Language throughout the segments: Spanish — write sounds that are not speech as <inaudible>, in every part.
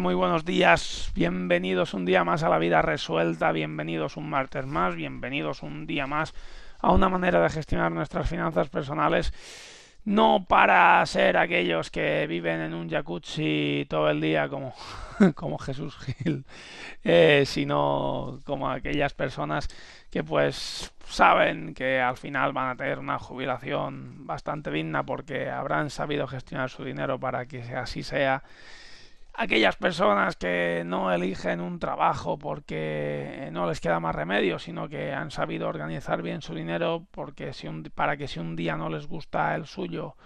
Muy buenos días. Bienvenidos un día más a la vida resuelta. Bienvenidos un martes más. Bienvenidos un día más a una manera de gestionar nuestras finanzas personales. No para ser aquellos que viven en un jacuzzi todo el día como, <laughs> como Jesús Gil, eh, sino como aquellas personas que pues saben que al final van a tener una jubilación bastante digna porque habrán sabido gestionar su dinero para que así sea aquellas personas que no eligen un trabajo porque no les queda más remedio, sino que han sabido organizar bien su dinero porque si un, para que si un día no les gusta el suyo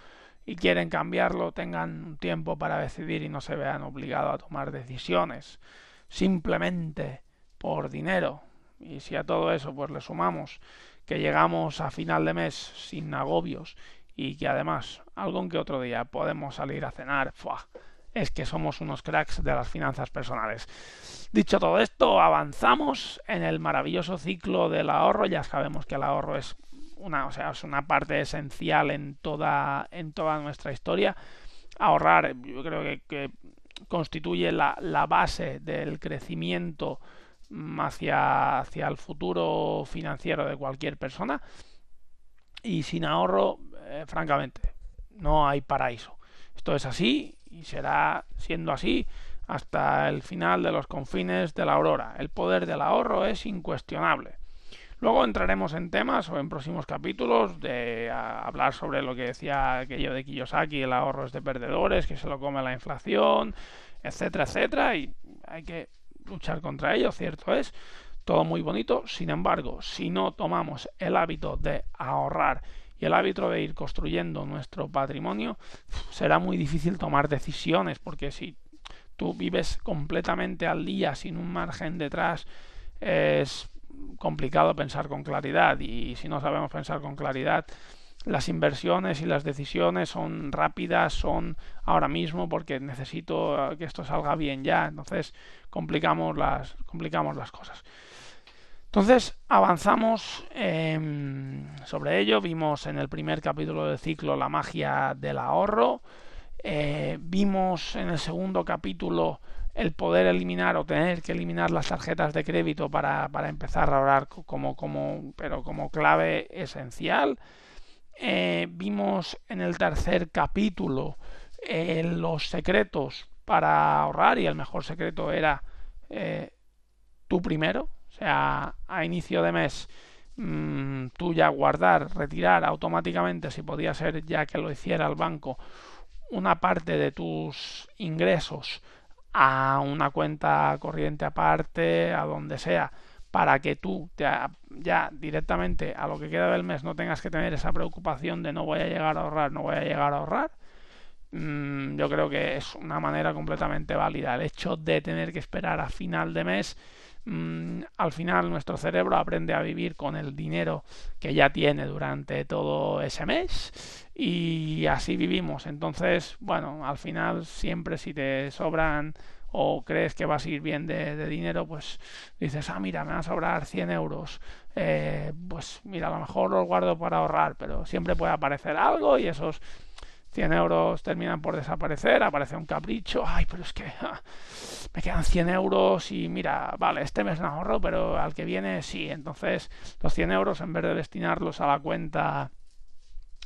y quieren cambiarlo, tengan un tiempo para decidir y no se vean obligados a tomar decisiones simplemente por dinero. Y si a todo eso pues le sumamos que llegamos a final de mes sin agobios y que además algún que otro día podemos salir a cenar, ¡fua! Es que somos unos cracks de las finanzas personales. Dicho todo esto, avanzamos en el maravilloso ciclo del ahorro. Ya sabemos que el ahorro es una, o sea, es una parte esencial en toda, en toda nuestra historia. Ahorrar, yo creo que, constituye la, la, base del crecimiento hacia, hacia el futuro financiero de cualquier persona. Y sin ahorro, eh, francamente, no hay paraíso. Esto es así y será siendo así hasta el final de los confines de la aurora. El poder del ahorro es incuestionable. Luego entraremos en temas o en próximos capítulos de hablar sobre lo que decía aquello de Kiyosaki, el ahorro es de perdedores, que se lo come la inflación, etcétera, etcétera, y hay que luchar contra ello, cierto es, todo muy bonito, sin embargo, si no tomamos el hábito de ahorrar y el hábito de ir construyendo nuestro patrimonio, será muy difícil tomar decisiones, porque si tú vives completamente al día sin un margen detrás, es complicado pensar con claridad y si no sabemos pensar con claridad, las inversiones y las decisiones son rápidas, son ahora mismo porque necesito que esto salga bien ya, entonces complicamos las, complicamos las cosas. Entonces avanzamos eh, sobre ello, vimos en el primer capítulo del ciclo la magia del ahorro, eh, vimos en el segundo capítulo el poder eliminar o tener que eliminar las tarjetas de crédito para, para empezar a ahorrar como, como, pero como clave esencial. Eh, vimos en el tercer capítulo eh, los secretos para ahorrar y el mejor secreto era tú primero, sea, a inicio de mes mmm, tú ya guardar, retirar automáticamente, si podía ser ya que lo hiciera el banco, una parte de tus ingresos a una cuenta corriente aparte, a donde sea, para que tú ya directamente a lo que queda del mes no tengas que tener esa preocupación de no voy a llegar a ahorrar, no voy a llegar a ahorrar. Mm, yo creo que es una manera completamente válida. El hecho de tener que esperar a final de mes mmm, al final nuestro cerebro aprende a vivir con el dinero que ya tiene durante todo ese mes y así vivimos. Entonces, bueno, al final siempre si te sobran o crees que vas a ir bien de, dinero, pues dices, ah, mira, me van a sobrar 100 euros. Eh, pues mira, a lo mejor los guardo para ahorrar, pero siempre puede aparecer algo y esos 100 euros terminan por desaparecer, aparece un capricho, ay, pero es que me quedan 100 euros y mira, vale, este mes no ahorro, pero al que viene sí, entonces los 100 euros en vez de destinarlos a la cuenta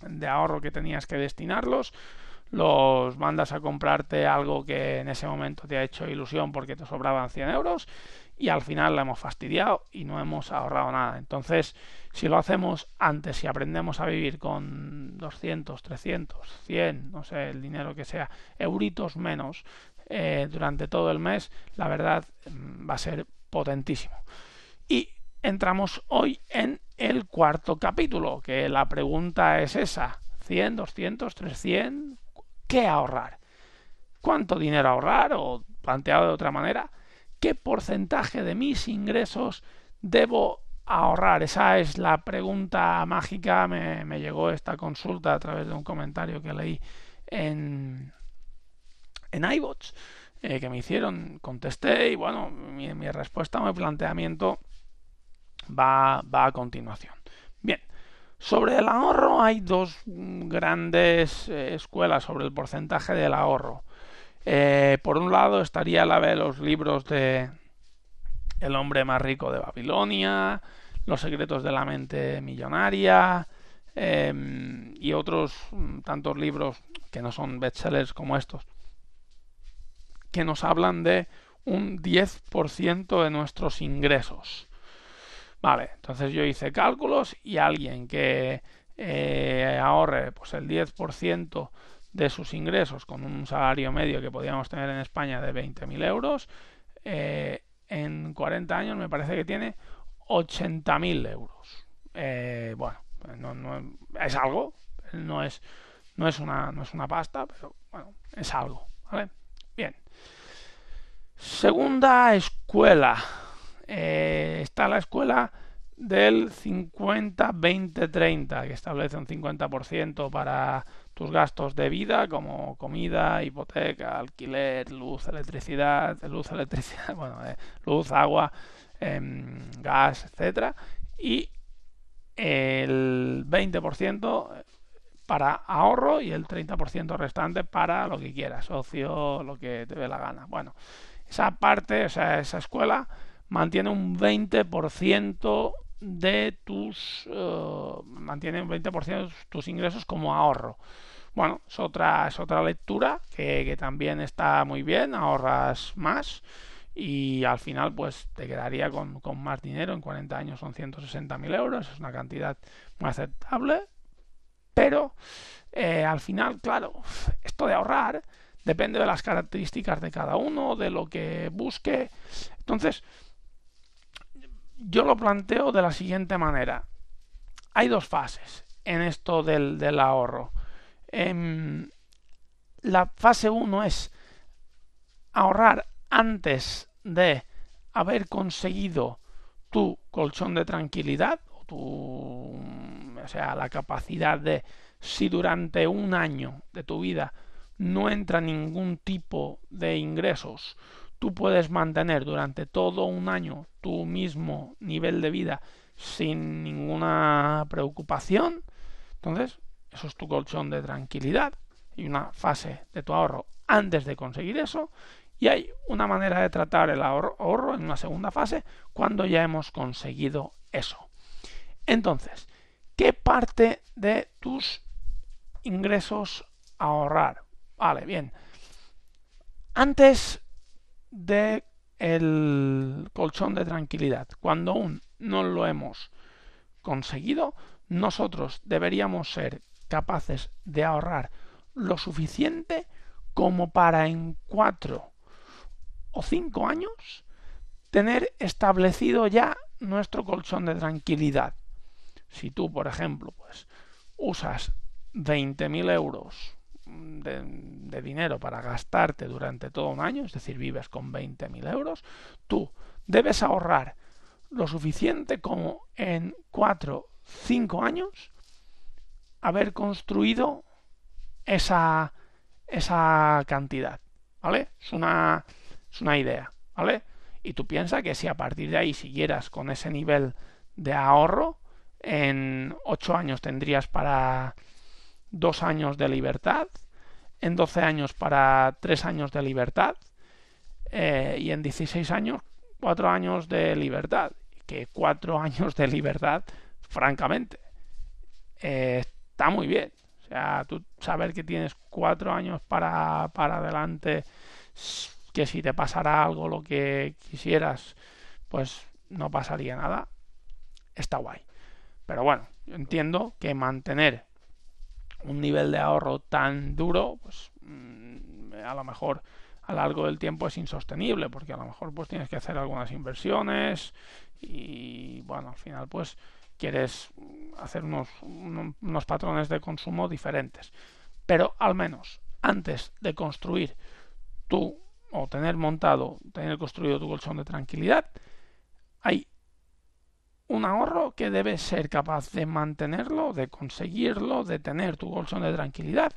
de ahorro que tenías que destinarlos, los mandas a comprarte algo que en ese momento te ha hecho ilusión porque te sobraban 100 euros y al final la hemos fastidiado y no hemos ahorrado nada. Entonces, si lo hacemos antes y aprendemos a vivir con 200, 300, 100, no sé, el dinero que sea, euritos menos eh, durante todo el mes, la verdad mm, va a ser potentísimo. Y entramos hoy en el cuarto capítulo, que la pregunta es esa, 100, 200, 300, ¿qué ahorrar? ¿Cuánto dinero ahorrar? O planteado de otra manera, ¿qué porcentaje de mis ingresos debo ahorrar? Esa es la pregunta mágica. Me, llegó esta consulta a través de un comentario que leí en, en iBots eh, que me hicieron. Contesté y bueno, mi, mi respuesta, mi planteamiento va, va a continuación. Bien, sobre el ahorro hay dos grandes eh, escuelas sobre el porcentaje del ahorro. Eh, por un lado estaría la de los libros de El hombre más rico de Babilonia, Los secretos de la mente millonaria em, y otros mm, tantos libros que no son bestsellers como estos, que nos hablan de un 10% de nuestros ingresos. Vale, entonces yo hice cálculos y alguien que eh, ahorre pues el 10% de sus ingresos con un salario medio que podríamos tener en España de 20.000 euros, eh, en 40 años me parece que tiene 80.000 euros. Eh, bueno, no, es algo, no es, no, es una, no es una pasta, pero bueno, es algo. Bien. Segunda escuela eh, está la escuela del 50-20-30, que establece un 50% para gastos de vida, como comida, hipoteca, alquiler, luz, electricidad, luz, electricidad, <laughs> bueno, eh, luz, agua, em, gas, etcétera, y el 20% para ahorro y el 30% restante para lo que quieras, ocio, lo que te dé la gana. Bueno, esa parte, o sea, esa escuela mantiene un 20% de tus eh, mantiene un 20% de tus ingresos como ahorro. Bueno, es otra, es otra lectura que, también está muy bien, ahorras más y al final pues te quedaría con, más dinero, en 40 años son 160.000 euros, es una cantidad muy aceptable, pero eh, al final, claro, esto de ahorrar depende de las características de cada uno, de lo que busque. Entonces, yo lo planteo de la siguiente manera. Hay dos fases en esto del, ahorro. Em, la fase 1 es ahorrar antes de haber conseguido tu colchón de tranquilidad o tu o sea la capacidad de si durante un año de tu vida no entra ningún tipo de ingresos tú puedes mantener durante todo un año tu mismo nivel de vida sin ninguna preocupación, entonces eso es tu colchón de tranquilidad y una fase de tu ahorro antes de conseguir eso y hay una manera de tratar el ahorro, en una segunda fase cuando ya hemos conseguido eso. Entonces, ¿qué parte de tus ingresos ahorrar? Vale, bien. Antes de el colchón de tranquilidad. Cuando aún no lo hemos conseguido, nosotros deberíamos ser capaces de ahorrar lo suficiente como para en cuatro o cinco años tener establecido ya nuestro colchón de tranquilidad. Si tú, por ejemplo, pues usas 20.000 euros de, dinero para gastarte durante todo un año, es decir, vives con 20.000 euros, tú debes ahorrar lo suficiente como en 4, 5 años haber construido esa, esa cantidad, ¿vale? Es una, es una idea, ¿vale? Y tú piensas que si a partir de ahí siguieras con ese nivel de ahorro, en 8 años tendrías para dos años de libertad, en 12 años para tres años de libertad eh, y en 16 años cuatro años de libertad. Que cuatro <laughs> años de libertad, francamente, eh, está muy bien. sea, tú saber que tienes cuatro años para, para adelante, que si te pasara algo lo que quisieras, pues no pasaría nada, está guay. Pero bueno, yo entiendo que mantener un nivel de ahorro tan duro, pues mm, a lo mejor a lo largo del tiempo es insostenible, porque a lo mejor pues tienes que hacer algunas inversiones y bueno, al final pues quieres hacer unos, unos patrones de consumo diferentes. Pero al menos antes de construir tu o tener montado, tener construido tu colchón de tranquilidad, hay un ahorro que debes ser capaz de mantenerlo, de conseguirlo, de tener tu colchón de tranquilidad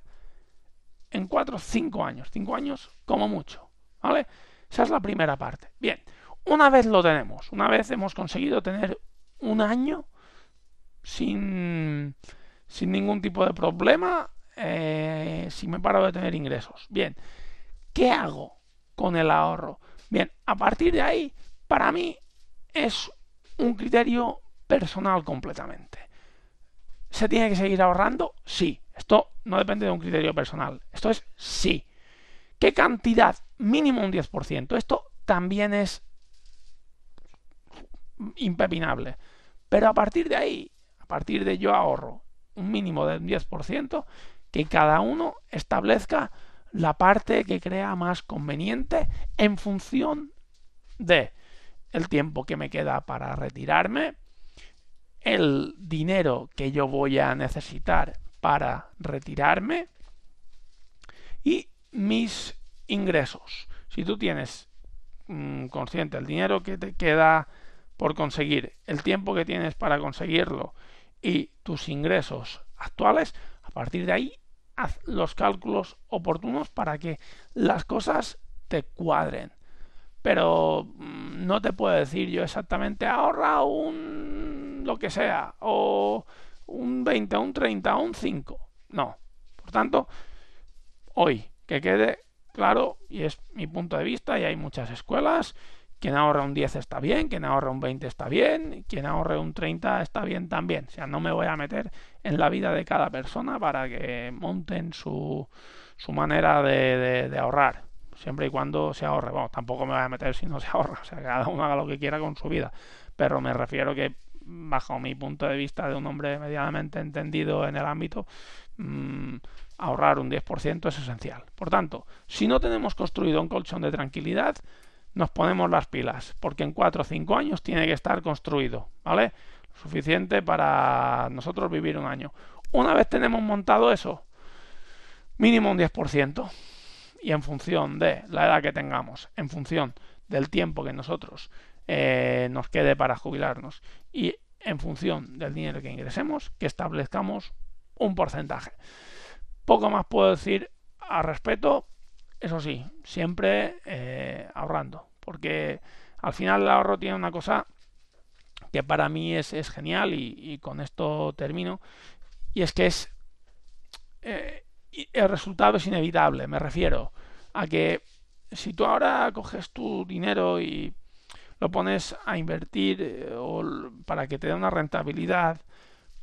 en 4 o 5 años. 5 años como mucho. ¿Vale? Esa es la primera parte. Bien, una vez lo tenemos, una vez hemos conseguido tener un año sin, sin ningún tipo de problema, eh, si me paro de tener ingresos. Bien, ¿qué hago con el ahorro? Bien, a partir de ahí, para mí es un criterio personal completamente. ¿Se tiene que seguir ahorrando? Sí. Esto no depende de un criterio personal. Esto es sí. ¿Qué cantidad? Mínimo un 10%. Esto también es impepinable. Pero a partir de ahí, a partir de yo ahorro un mínimo del 10%, que cada uno establezca la parte que crea más conveniente en función de el tiempo que me queda para retirarme, el dinero que yo voy a necesitar para retirarme y mis ingresos. Si tú tienes mm, consciente el dinero que te queda por conseguir, el tiempo que tienes para conseguirlo y tus ingresos actuales, a partir de ahí haz los cálculos oportunos para que las cosas te cuadren pero mm, no te puedo decir yo exactamente ahorra un lo que sea o un 20, un 30, un 5. No. Por tanto, hoy que quede claro y es mi punto de vista y hay muchas escuelas quien ahorra un 10 está bien, quien ahorra un 20 está bien, quien ahorre un 30 está bien también. O sea, no me voy a meter en la vida de cada persona para que monten su, su manera de, de ahorrar siempre y cuando se ahorre. Bueno, tampoco me voy a meter si no se ahorra, <laughs> o sea, cada uno haga lo que quiera con su vida, pero me refiero que bajo mi punto de vista de un hombre medianamente entendido en el ámbito, mmm, ahorrar un 10% es esencial. Por tanto, si no tenemos construido un colchón de tranquilidad, nos ponemos las pilas, porque en 4 o 5 años tiene que estar construido, ¿vale? Suficiente para nosotros vivir un año. Una vez tenemos montado eso, mínimo un 10% y en función de la edad que tengamos, en función del tiempo que nosotros eh, nos quede para jubilarnos y en función del dinero que ingresemos, que establezcamos un porcentaje. Poco más puedo decir al respecto, eso sí, siempre eh, ahorrando, porque al final el ahorro tiene una cosa que para mí es, es genial y, con esto termino, y es que es eh, el resultado es inevitable. Me refiero a que si tú ahora coges tu dinero y lo pones a invertir eh, o para que te dé una rentabilidad,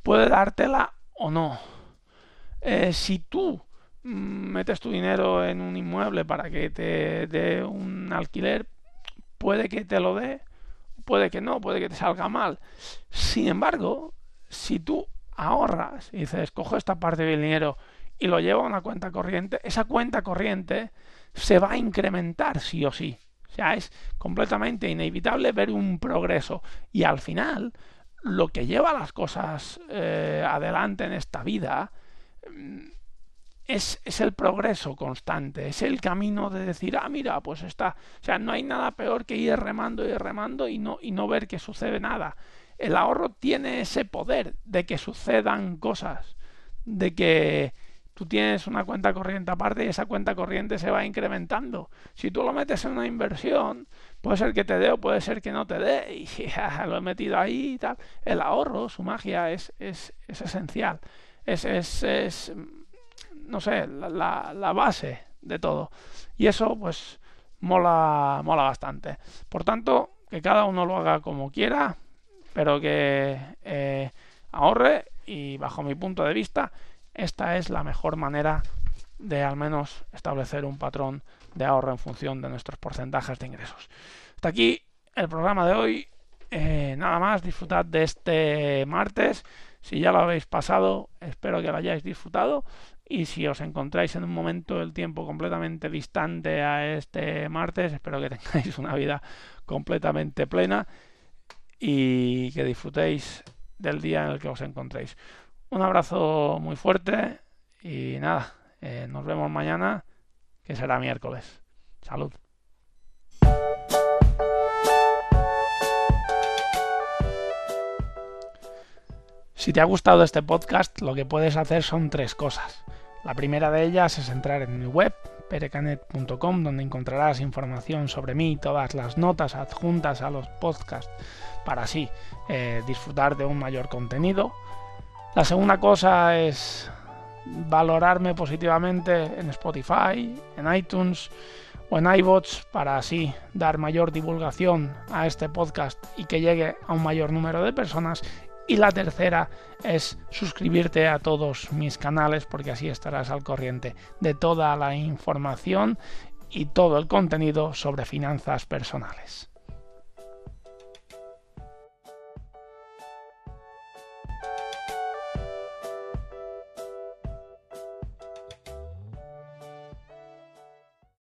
puede dártela o no. Si tú metes tu dinero en un inmueble para que te dé un alquiler, puede que te lo dé, puede que no, puede que te salga mal. Sin embargo, si tú ahorras y dices, cojo esta parte del dinero y lo llevo a una cuenta corriente, esa cuenta corriente se va a incrementar sí o sí. O sea, es completamente inevitable ver un progreso. Y al final, lo que lleva las cosas eh, adelante en esta vida mm, es, es, el progreso constante, es el camino de decir, ah, mira, pues está. O sea, no hay nada peor que ir remando y remando y no, y no ver que sucede nada. El ahorro tiene ese poder de que sucedan cosas, de que tú tienes una cuenta corriente aparte y esa cuenta corriente se va incrementando. Si tú lo metes en una inversión, puede ser que te dé o puede ser que no te dé, <laughs> y ya, lo he metido ahí y tal. El ahorro, su magia es, es, es esencial. Es, es, no sé, la, base de todo. Y eso, pues, mola, mola bastante. Por tanto, que cada uno lo haga como quiera, pero que eh, ahorre y bajo mi punto de vista esta es la mejor manera de al menos establecer un patrón de ahorro en función de nuestros porcentajes de ingresos. Hasta aquí el programa de hoy. Eh, nada más, disfrutad de este martes. Si ya lo habéis pasado, espero que lo hayáis disfrutado. Y si os encontráis en un momento del tiempo completamente distante a este martes, espero que <laughs> tengáis una vida completamente plena y que disfrutéis del día en el que os encontréis. Un abrazo muy fuerte y nada, eh, nos vemos mañana, que será miércoles. Salud. Si te ha gustado este podcast, lo que puedes hacer son tres cosas. La primera de ellas es entrar en mi web, perecanet.com, donde encontrarás información sobre mí, todas las notas adjuntas a los podcasts, para así eh, disfrutar de un mayor contenido. La segunda cosa es valorarme positivamente en Spotify, en iTunes o en iBots para así dar mayor divulgación a este podcast y que llegue a un mayor número de personas. Y la tercera es suscribirte a todos mis canales porque así estarás al corriente de toda la información y todo el contenido sobre finanzas personales.